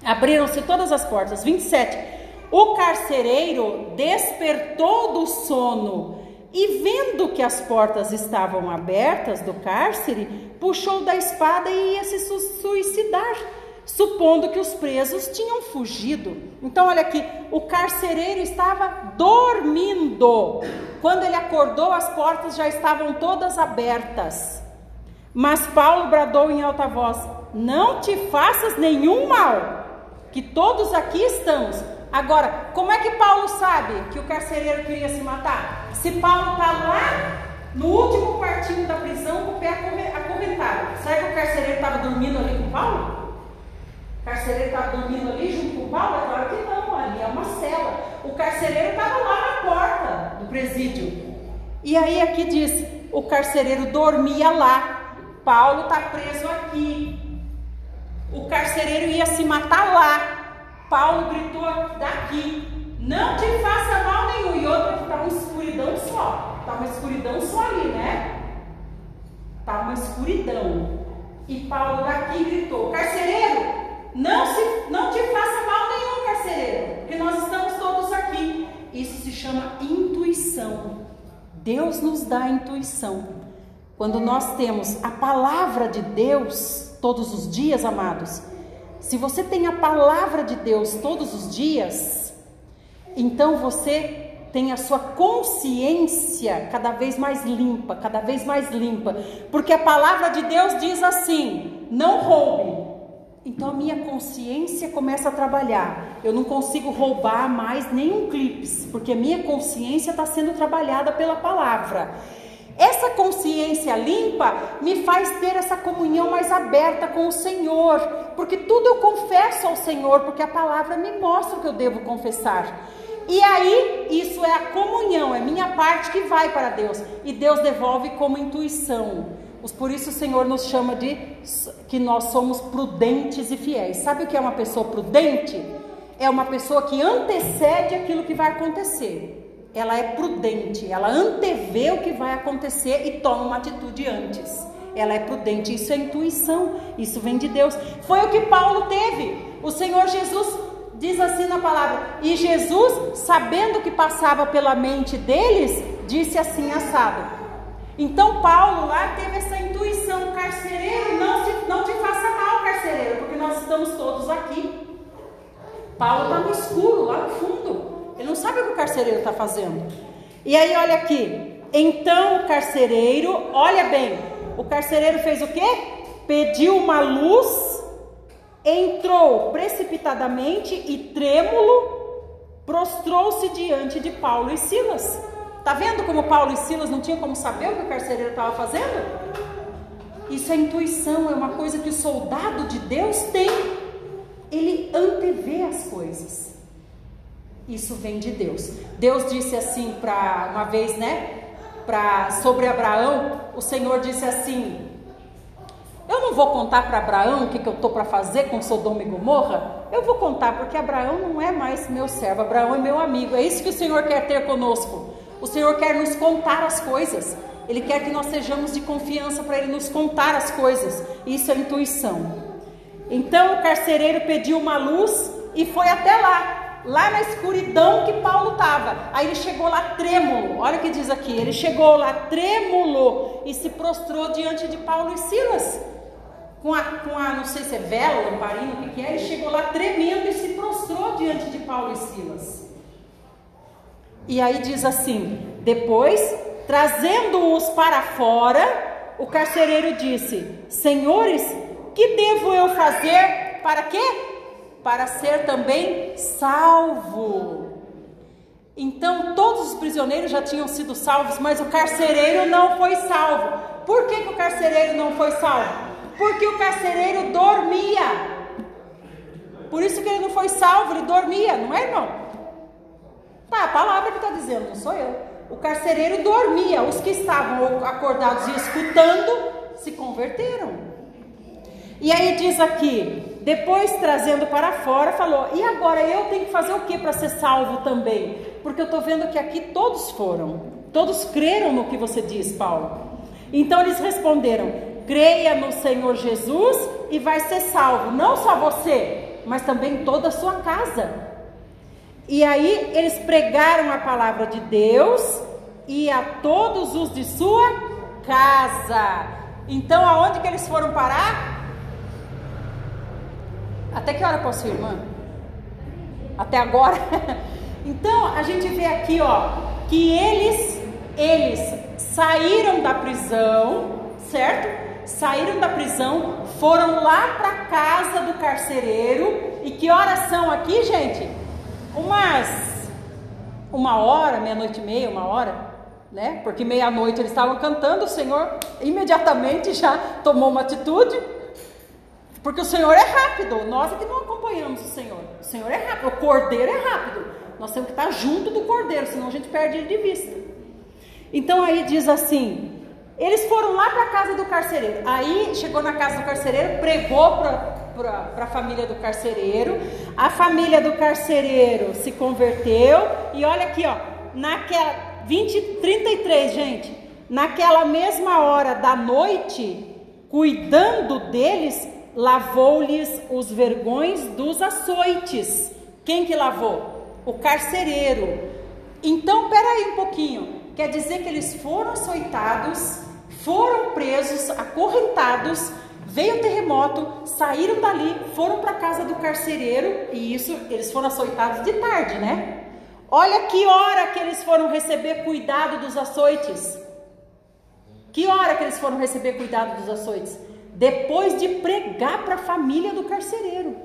Abriram-se todas as portas. 27. O carcereiro despertou do sono e, vendo que as portas estavam abertas do cárcere, puxou da espada e ia se suicidar supondo que os presos tinham fugido. Então, olha aqui, o carcereiro estava dormindo. Quando ele acordou, as portas já estavam todas abertas. Mas Paulo bradou em alta voz: Não te faças nenhum mal, que todos aqui estamos. Agora, como é que Paulo sabe que o carcereiro queria se matar? Se Paulo está lá no último quartinho da prisão com o pé acorrentado, será que o carcereiro estava dormindo ali com Paulo? carcereiro estava dormindo ali junto com o Paulo? É claro que não, ali é uma cela. O carcereiro estava lá na porta do presídio. E aí aqui diz: o carcereiro dormia lá. Paulo está preso aqui. O carcereiro ia se matar lá. Paulo gritou daqui: Não te faça mal nenhum. E outra que está uma escuridão só. Está uma escuridão só ali, né? Está uma escuridão. E Paulo daqui gritou: Carcereiro, não, se, não te faça mal nenhum, carcereiro, porque nós estamos todos aqui. Isso se chama intuição. Deus nos dá intuição. Quando nós temos a palavra de Deus todos os dias, amados, se você tem a palavra de Deus todos os dias, então você tem a sua consciência cada vez mais limpa, cada vez mais limpa, porque a palavra de Deus diz assim: não roube, então a minha consciência começa a trabalhar. Eu não consigo roubar mais nenhum clipe, porque a minha consciência está sendo trabalhada pela palavra. Essa consciência limpa me faz ter essa comunhão mais aberta com o Senhor, porque tudo eu confesso ao Senhor, porque a palavra me mostra o que eu devo confessar. E aí, isso é a comunhão, é minha parte que vai para Deus, e Deus devolve como intuição. Por isso o Senhor nos chama de que nós somos prudentes e fiéis. Sabe o que é uma pessoa prudente? É uma pessoa que antecede aquilo que vai acontecer. Ela é prudente, ela antevê o que vai acontecer e toma uma atitude antes. Ela é prudente, isso é intuição, isso vem de Deus. Foi o que Paulo teve. O Senhor Jesus diz assim na palavra: E Jesus, sabendo o que passava pela mente deles, disse assim assado: então Paulo lá teve essa intuição, carcereiro, não, não te faça mal, carcereiro, porque nós estamos todos aqui. Paulo está no escuro, lá no fundo. Ele não sabe o que o carcereiro está fazendo. E aí, olha aqui. Então o carcereiro, olha bem, o carcereiro fez o quê? Pediu uma luz, entrou precipitadamente e trêmulo, prostrou-se diante de Paulo e Silas. Tá vendo como Paulo e Silas não tinham como saber o que o carcereiro estava fazendo? Isso é intuição, é uma coisa que o soldado de Deus tem. Ele antevê as coisas. Isso vem de Deus. Deus disse assim para uma vez, né? Para sobre Abraão, o Senhor disse assim: Eu não vou contar para Abraão o que, que eu estou para fazer com Sodoma e Gomorra. Eu vou contar porque Abraão não é mais meu servo, Abraão é meu amigo. É isso que o Senhor quer ter conosco. O Senhor quer nos contar as coisas. Ele quer que nós sejamos de confiança para Ele nos contar as coisas. Isso é intuição. Então o carcereiro pediu uma luz e foi até lá, lá na escuridão que Paulo estava. Aí ele chegou lá trêmulo. Olha o que diz aqui. Ele chegou lá trêmulo e se prostrou diante de Paulo e Silas. Com a, com a não sei se é vela, lamparina, o que, que é, ele chegou lá tremendo e se prostrou diante de Paulo e Silas. E aí diz assim: depois, trazendo-os para fora, o carcereiro disse: Senhores, que devo eu fazer? Para quê? Para ser também salvo. Então, todos os prisioneiros já tinham sido salvos, mas o carcereiro não foi salvo. Por que, que o carcereiro não foi salvo? Porque o carcereiro dormia. Por isso que ele não foi salvo, ele dormia, não é, irmão? Tá, a palavra que está dizendo, não sou eu. O carcereiro dormia, os que estavam acordados e escutando se converteram. E aí diz aqui, depois trazendo para fora, falou: e agora eu tenho que fazer o que para ser salvo também? Porque eu estou vendo que aqui todos foram, todos creram no que você diz, Paulo. Então eles responderam: creia no Senhor Jesus e vai ser salvo, não só você, mas também toda a sua casa. E aí eles pregaram a palavra de Deus e a todos os de sua casa. Então aonde que eles foram parar? Até que hora posso ir, irmã? Até agora? Então a gente vê aqui, ó, que eles eles saíram da prisão, certo? Saíram da prisão, foram lá para casa do carcereiro. E que horas são aqui, gente? Umas uma hora, meia-noite e meia, uma hora, né? Porque meia-noite eles estavam cantando, o Senhor imediatamente já tomou uma atitude, porque o Senhor é rápido, nós é que não acompanhamos o Senhor. O Senhor é rápido, o cordeiro é rápido. Nós temos que estar junto do cordeiro, senão a gente perde ele de vista. Então aí diz assim: eles foram lá para a casa do carcereiro. Aí chegou na casa do carcereiro, pregou para a família do carcereiro. A família do carcereiro se converteu. E olha aqui, ó, naquela 20, 33, gente. Naquela mesma hora da noite, cuidando deles, lavou-lhes os vergões dos açoites. Quem que lavou? O carcereiro. Então, peraí um pouquinho. Quer dizer que eles foram açoitados, foram presos, acorrentados, veio o terremoto, saíram dali, foram para a casa do carcereiro, e isso eles foram açoitados de tarde, né? Olha que hora que eles foram receber cuidado dos açoites. Que hora que eles foram receber cuidado dos açoites? Depois de pregar para a família do carcereiro.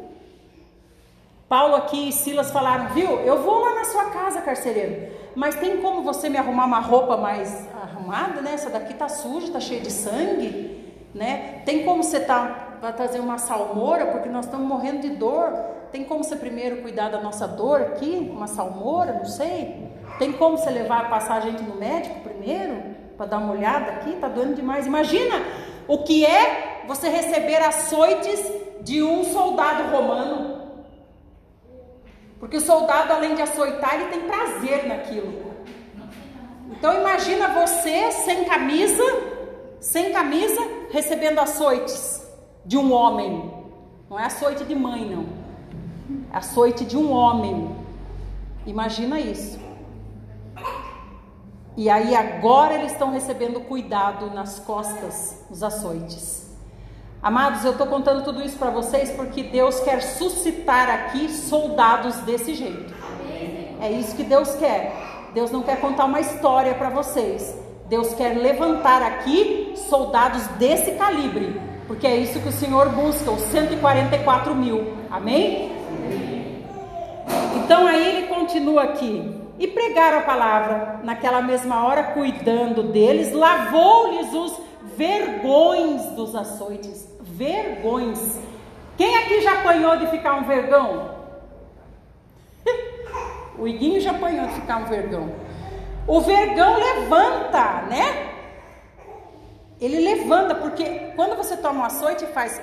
Paulo aqui e Silas falaram, viu? Eu vou lá na sua casa, carcereiro mas tem como você me arrumar uma roupa mais arrumada, né? Essa daqui tá suja, tá cheia de sangue, né? Tem como você tá para trazer uma salmoura, porque nós estamos morrendo de dor. Tem como você primeiro cuidar da nossa dor aqui, uma salmoura, não sei. Tem como você levar passar a gente no médico primeiro para dar uma olhada aqui, tá doendo demais. Imagina o que é você receber açoites de um soldado romano. Porque o soldado, além de açoitar, ele tem prazer naquilo. Então imagina você sem camisa, sem camisa, recebendo açoites de um homem. Não é açoite de mãe, não. É açoite de um homem. Imagina isso. E aí agora eles estão recebendo cuidado nas costas, os açoites. Amados, eu estou contando tudo isso para vocês porque Deus quer suscitar aqui soldados desse jeito. É isso que Deus quer. Deus não quer contar uma história para vocês. Deus quer levantar aqui soldados desse calibre, porque é isso que o Senhor busca, os 144 mil. Amém? Então aí ele continua aqui. E pregaram a palavra naquela mesma hora, cuidando deles, lavou-lhes os vergões dos açoites vergões. Quem aqui já apanhou de ficar um vergão? o Iguinho já apanhou de ficar um vergão. O vergão levanta, né? Ele levanta, porque quando você toma um açoite, faz.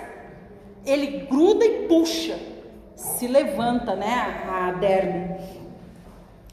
Ele gruda e puxa. Se levanta, né? A derme.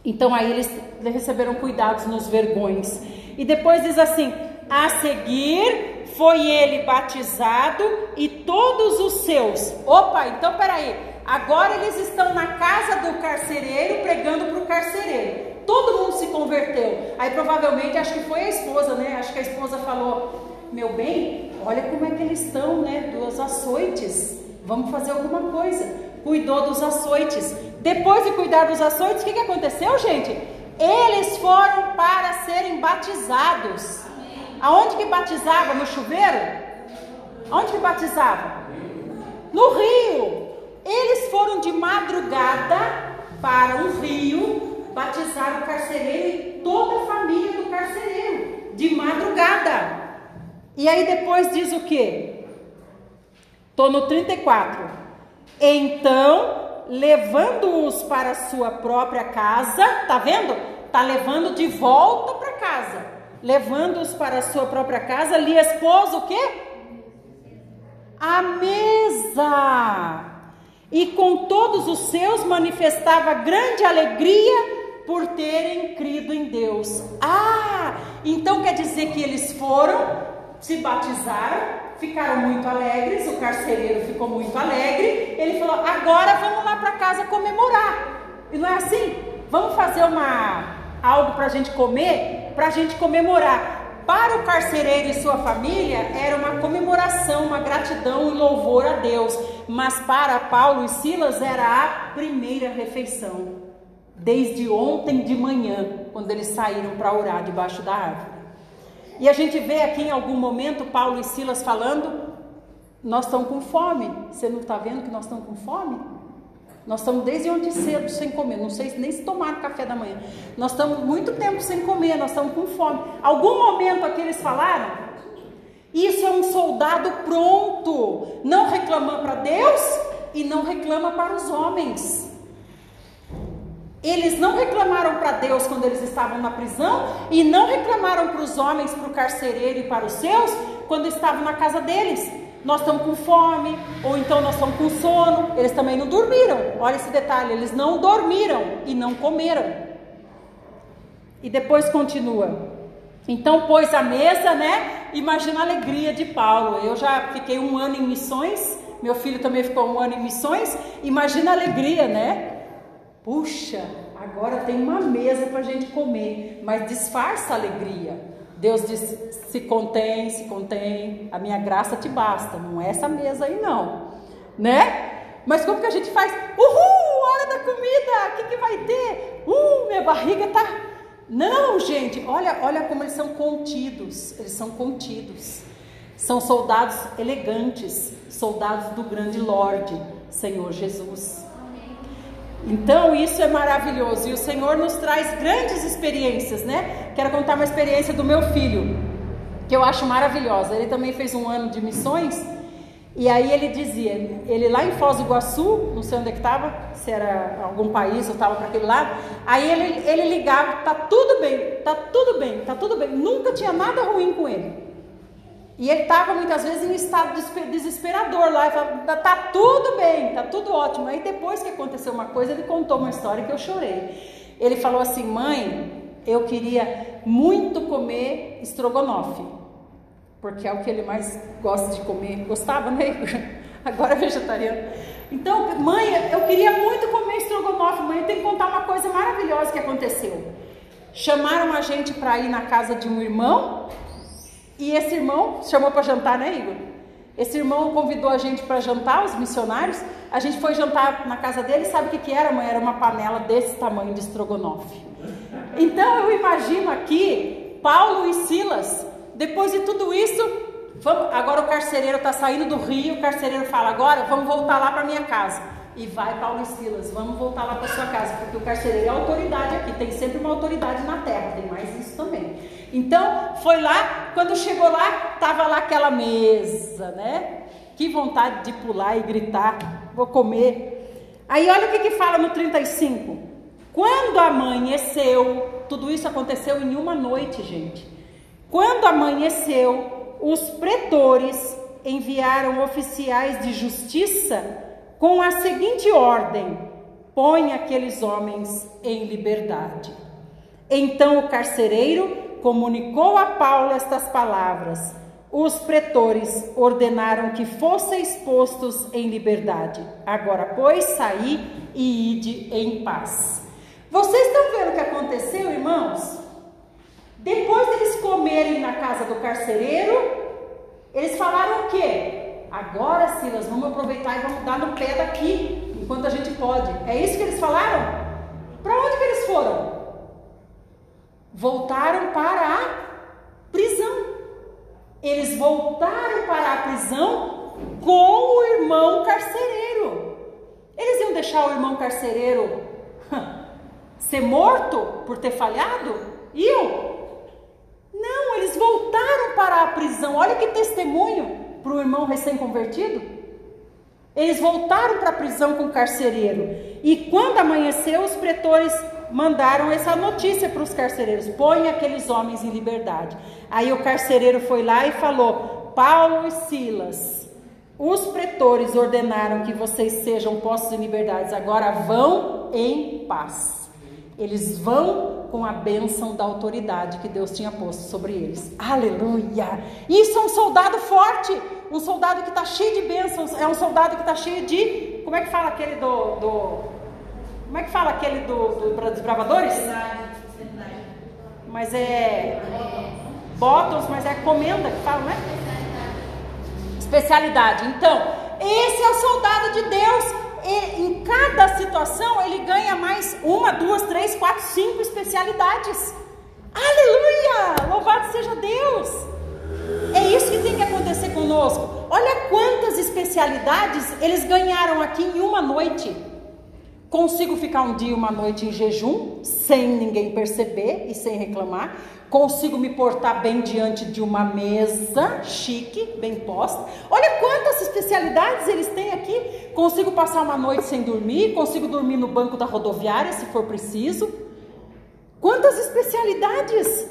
Então aí eles receberam cuidados nos vergões. E depois diz assim: a seguir foi ele batizado e todos os seus. Opa, então peraí. Agora eles estão na casa do carcereiro pregando para o carcereiro. Todo mundo se converteu. Aí provavelmente acho que foi a esposa, né? Acho que a esposa falou: Meu bem, olha como é que eles estão, né? Dos açoites. Vamos fazer alguma coisa. Cuidou dos açoites. Depois de cuidar dos açoites, o que, que aconteceu, gente? Eles foram para serem batizados. Aonde que batizava? No chuveiro? Aonde que batizava? No rio. Eles foram de madrugada para um rio batizar o carcereiro e toda a família do carcereiro. De madrugada. E aí depois diz o que? Estou no 34. Então, levando-os para sua própria casa, tá vendo? Tá levando de volta para casa levando-os para a sua própria casa, lhe expôs o quê? A mesa. E com todos os seus manifestava grande alegria por terem crido em Deus. Ah, então quer dizer que eles foram, se batizaram, ficaram muito alegres, o carcereiro ficou muito alegre. Ele falou: agora vamos lá para casa comemorar. E não é assim? Vamos fazer uma algo para a gente comer, para a gente comemorar. Para o carcereiro e sua família era uma comemoração, uma gratidão e louvor a Deus, mas para Paulo e Silas era a primeira refeição, desde ontem de manhã, quando eles saíram para orar debaixo da árvore. E a gente vê aqui em algum momento Paulo e Silas falando: Nós estamos com fome. Você não está vendo que nós estamos com fome? Nós estamos desde ontem cedo sem comer, não sei nem se tomaram café da manhã. Nós estamos muito tempo sem comer, nós estamos com fome. Algum momento aqui eles falaram? Isso é um soldado pronto, não reclama para Deus e não reclama para os homens. Eles não reclamaram para Deus quando eles estavam na prisão e não reclamaram para os homens, para o carcereiro e para os seus quando estavam na casa deles nós estamos com fome, ou então nós estamos com sono. Eles também não dormiram. Olha esse detalhe: eles não dormiram e não comeram. E depois continua. Então pôs a mesa, né? Imagina a alegria de Paulo. Eu já fiquei um ano em missões, meu filho também ficou um ano em missões. Imagina a alegria, né? Puxa, agora tem uma mesa para a gente comer, mas disfarça a alegria. Deus diz: se contém, se contém, a minha graça te basta. Não é essa mesa aí, não, né? Mas como que a gente faz? Uhul, hora da comida, o que, que vai ter? Uh, minha barriga tá. Não, gente, olha, olha como eles são contidos. Eles são contidos. São soldados elegantes, soldados do grande Lorde, Senhor Jesus. Então isso é maravilhoso e o Senhor nos traz grandes experiências, né? Quero contar uma experiência do meu filho, que eu acho maravilhosa. Ele também fez um ano de missões e aí ele dizia, ele lá em Foz do Iguaçu, não sei onde é que estava, se era algum país ou estava para aquele lado, aí ele, ele ligava, tá tudo bem, tá tudo bem, tá tudo bem, nunca tinha nada ruim com ele. E ele estava muitas vezes em um estado desesperador lá, falava, tá, tá tudo bem, tá tudo ótimo. Aí depois que aconteceu uma coisa, ele contou uma história que eu chorei. Ele falou assim, mãe, eu queria muito comer estrogonofe, porque é o que ele mais gosta de comer. Gostava, né? Agora é vegetariano. Então, mãe, eu queria muito comer estrogonofe, mãe, eu tenho que contar uma coisa maravilhosa que aconteceu. Chamaram a gente para ir na casa de um irmão e esse irmão chamou para jantar, né, Igor? Esse irmão convidou a gente para jantar, os missionários. A gente foi jantar na casa dele. Sabe o que, que era, mãe? Era uma panela desse tamanho de estrogonofe. Então eu imagino aqui Paulo e Silas. Depois de tudo isso, vamos, agora o carcereiro está saindo do rio. O carcereiro fala: agora vamos voltar lá para minha casa. E vai Paulo e Silas, vamos voltar lá para sua casa, porque o carcereiro é autoridade aqui. Tem sempre uma autoridade na terra. Tem mais isso também. Então, foi lá, quando chegou lá, estava lá aquela mesa, né? Que vontade de pular e gritar, vou comer. Aí olha o que, que fala no 35. Quando amanheceu, tudo isso aconteceu em uma noite, gente. Quando amanheceu, os pretores enviaram oficiais de justiça com a seguinte ordem: põe aqueles homens em liberdade. Então o carcereiro comunicou a Paulo estas palavras. Os pretores ordenaram que fossem expostos em liberdade. Agora, pois, saí e ide em paz. Vocês estão vendo o que aconteceu, irmãos? Depois deles comerem na casa do carcereiro, eles falaram o quê? Agora, Silas, vamos aproveitar e vamos dar no pé daqui, enquanto a gente pode. É isso que eles falaram? Para onde que eles foram? voltaram para a prisão. Eles voltaram para a prisão com o irmão carcereiro. Eles iam deixar o irmão carcereiro ser morto por ter falhado? Iam? Não, eles voltaram para a prisão. Olha que testemunho para o irmão recém-convertido. Eles voltaram para a prisão com o carcereiro. E quando amanheceu, os pretores mandaram essa notícia para os carcereiros: põe aqueles homens em liberdade. Aí o carcereiro foi lá e falou: Paulo e Silas, os pretores ordenaram que vocês sejam postos em liberdade, agora vão em paz. Eles vão com a bênção da autoridade que Deus tinha posto sobre eles. Aleluia! Isso é um soldado forte, um soldado que está cheio de bênçãos, é um soldado que está cheio de. Como é que fala aquele do. do como é que fala aquele do, do dos bravadores? Mas é. Bottoms, mas é comenda que fala, né? Especialidade. Então, esse é o soldado de Deus e, em cada situação ele ganha mais uma, duas, três, quatro, cinco especialidades. Aleluia! Louvado seja Deus! É isso que tem que acontecer conosco. Olha quantas especialidades eles ganharam aqui em uma noite. Consigo ficar um dia, uma noite em jejum, sem ninguém perceber e sem reclamar. Consigo me portar bem diante de uma mesa chique, bem posta. Olha quantas especialidades eles têm aqui. Consigo passar uma noite sem dormir, consigo dormir no banco da rodoviária se for preciso. Quantas especialidades!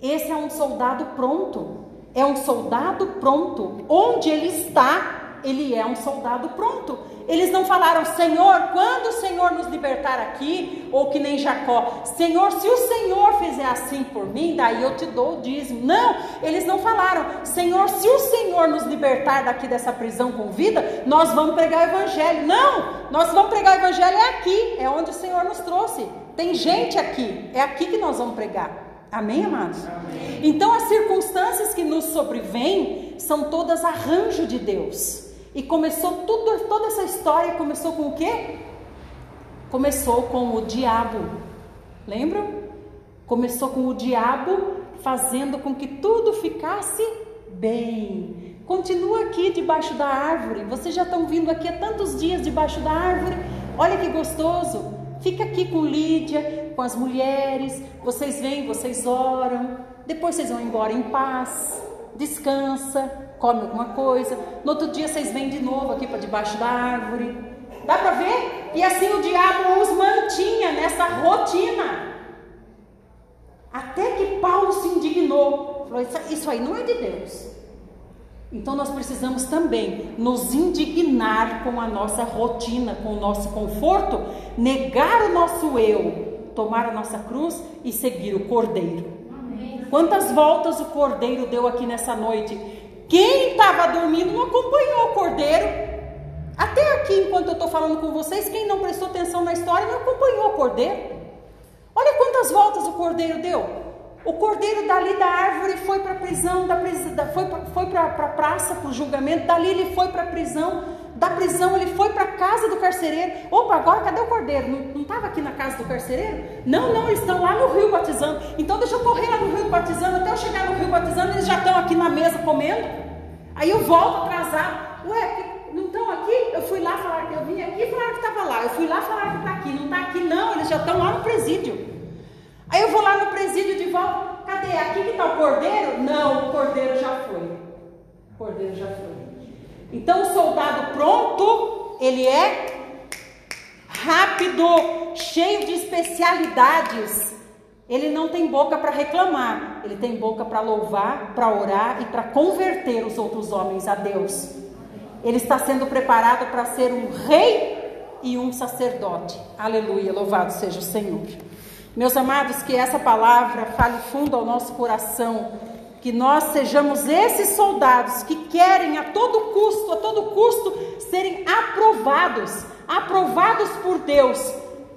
Esse é um soldado pronto. É um soldado pronto. Onde ele está, ele é um soldado pronto. Eles não falaram, Senhor, quando o Senhor nos libertar aqui, ou que nem Jacó, Senhor, se o Senhor fizer assim por mim, daí eu te dou o dízimo. Não, eles não falaram, Senhor, se o Senhor nos libertar daqui dessa prisão com vida, nós vamos pregar o Evangelho. Não, nós vamos pregar o Evangelho é aqui, é onde o Senhor nos trouxe. Tem gente aqui, é aqui que nós vamos pregar. Amém, amados? Amém. Então, as circunstâncias que nos sobrevêm são todas arranjo de Deus. E começou tudo, toda essa história começou com o quê? Começou com o diabo. Lembram? Começou com o diabo fazendo com que tudo ficasse bem. Continua aqui debaixo da árvore. Vocês já estão vindo aqui há tantos dias debaixo da árvore. Olha que gostoso. Fica aqui com Lídia, com as mulheres. Vocês vêm, vocês oram. Depois vocês vão embora em paz. Descansa come alguma coisa. No outro dia vocês vêm de novo aqui para debaixo da árvore. Dá para ver? E assim o diabo os mantinha nessa rotina. Até que Paulo se indignou. Falou: Isso aí não é de Deus. Então nós precisamos também nos indignar com a nossa rotina, com o nosso conforto, negar o nosso eu, tomar a nossa cruz e seguir o Cordeiro. Quantas voltas o Cordeiro deu aqui nessa noite? Quem estava dormindo não acompanhou o cordeiro. Até aqui, enquanto eu estou falando com vocês, quem não prestou atenção na história não acompanhou o cordeiro. Olha quantas voltas o cordeiro deu. O cordeiro dali da árvore foi para a prisão, da, foi, foi para a praça, para o julgamento, dali ele foi para a prisão, da prisão ele foi para a casa do carcereiro. Opa, agora cadê o cordeiro? Não estava aqui na casa do carcereiro? Não, não, eles estão lá no rio batizando. Então deixa eu correr lá no rio batizando, até eu chegar no rio batizando, eles já estão aqui na mesa comendo. Aí eu volto atrasado. Ué, não estão aqui? Eu fui lá falar que eu vim aqui e falaram que estava lá. Eu fui lá falar que está aqui. Não está aqui, não. Eles já estão lá no presídio. Aí eu vou lá no presídio de volta. Cadê? Aqui que está o cordeiro? Não, o cordeiro já foi. O cordeiro já foi. Então o soldado pronto, ele é rápido, cheio de especialidades. Ele não tem boca para reclamar, ele tem boca para louvar, para orar e para converter os outros homens a Deus. Ele está sendo preparado para ser um rei e um sacerdote. Aleluia, louvado seja o Senhor. Meus amados, que essa palavra fale fundo ao nosso coração, que nós sejamos esses soldados que querem a todo custo, a todo custo, serem aprovados, aprovados por Deus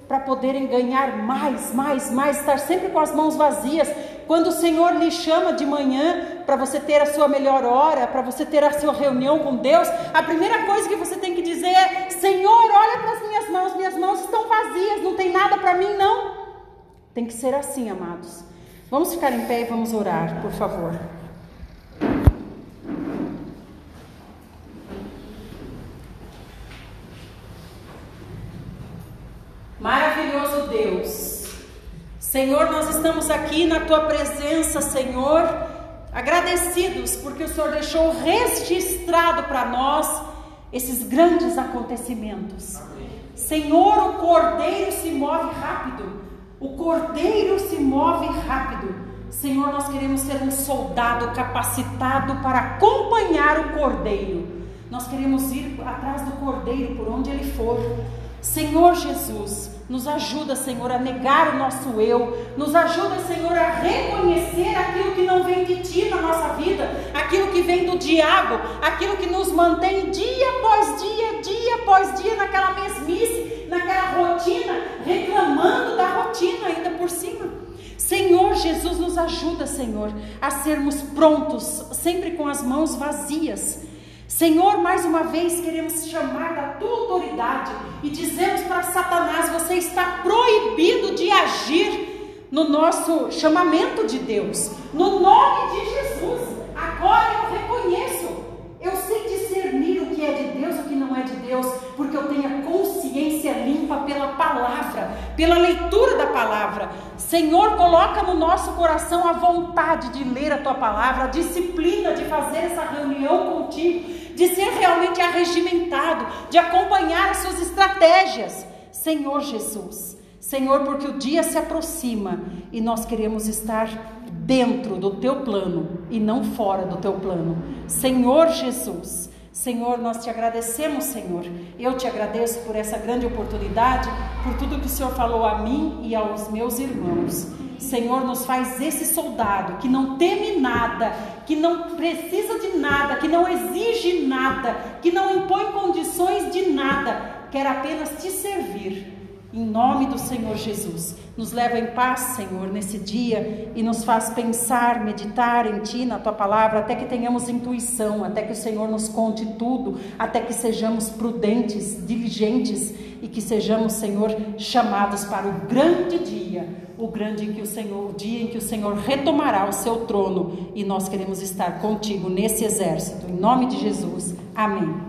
para poderem ganhar mais, mais, mais, estar sempre com as mãos vazias. Quando o Senhor lhe chama de manhã para você ter a sua melhor hora, para você ter a sua reunião com Deus, a primeira coisa que você tem que dizer é: Senhor, olha para as minhas mãos, minhas mãos estão vazias, não tem nada para mim, não. Tem que ser assim, amados. Vamos ficar em pé e vamos orar, por favor. Maravilhoso Deus. Senhor, nós estamos aqui na tua presença, Senhor, agradecidos porque o Senhor deixou registrado para nós esses grandes acontecimentos. Amém. Senhor, o cordeiro se move rápido. O cordeiro se move rápido. Senhor, nós queremos ser um soldado capacitado para acompanhar o cordeiro. Nós queremos ir atrás do cordeiro por onde ele for. Senhor Jesus, nos ajuda, Senhor, a negar o nosso eu, nos ajuda, Senhor, a reconhecer aquilo que não vem de Ti na nossa vida, aquilo que vem do diabo, aquilo que nos mantém dia após dia, dia após dia naquela mesmice, naquela rotina, reclamando da rotina ainda por cima. Senhor Jesus, nos ajuda, Senhor, a sermos prontos, sempre com as mãos vazias Senhor, mais uma vez queremos chamar da tua autoridade e dizemos para Satanás: você está proibido de agir no nosso chamamento de Deus, no nome de Jesus. Agora eu reconheço, eu sei discernir que é de Deus e o que não é de Deus, porque eu tenho a consciência limpa pela palavra, pela leitura da palavra. Senhor, coloca no nosso coração a vontade de ler a tua palavra, a disciplina de fazer essa reunião contigo de ser realmente arregimentado, de acompanhar as suas estratégias. Senhor Jesus, Senhor, porque o dia se aproxima e nós queremos estar dentro do teu plano e não fora do teu plano. Senhor Jesus, Senhor, nós te agradecemos, Senhor. Eu te agradeço por essa grande oportunidade, por tudo que o Senhor falou a mim e aos meus irmãos. Senhor, nos faz esse soldado que não teme nada, que não precisa de nada, que não exige nada, que não impõe condições de nada, quer apenas te servir. Em nome do Senhor Jesus, nos leva em paz, Senhor, nesse dia e nos faz pensar, meditar em Ti, na Tua palavra, até que tenhamos intuição, até que o Senhor nos conte tudo, até que sejamos prudentes, diligentes e que sejamos, Senhor, chamados para o grande dia, o grande em que o Senhor, o dia em que o Senhor retomará o seu trono e nós queremos estar contigo nesse exército. Em nome de Jesus. Amém.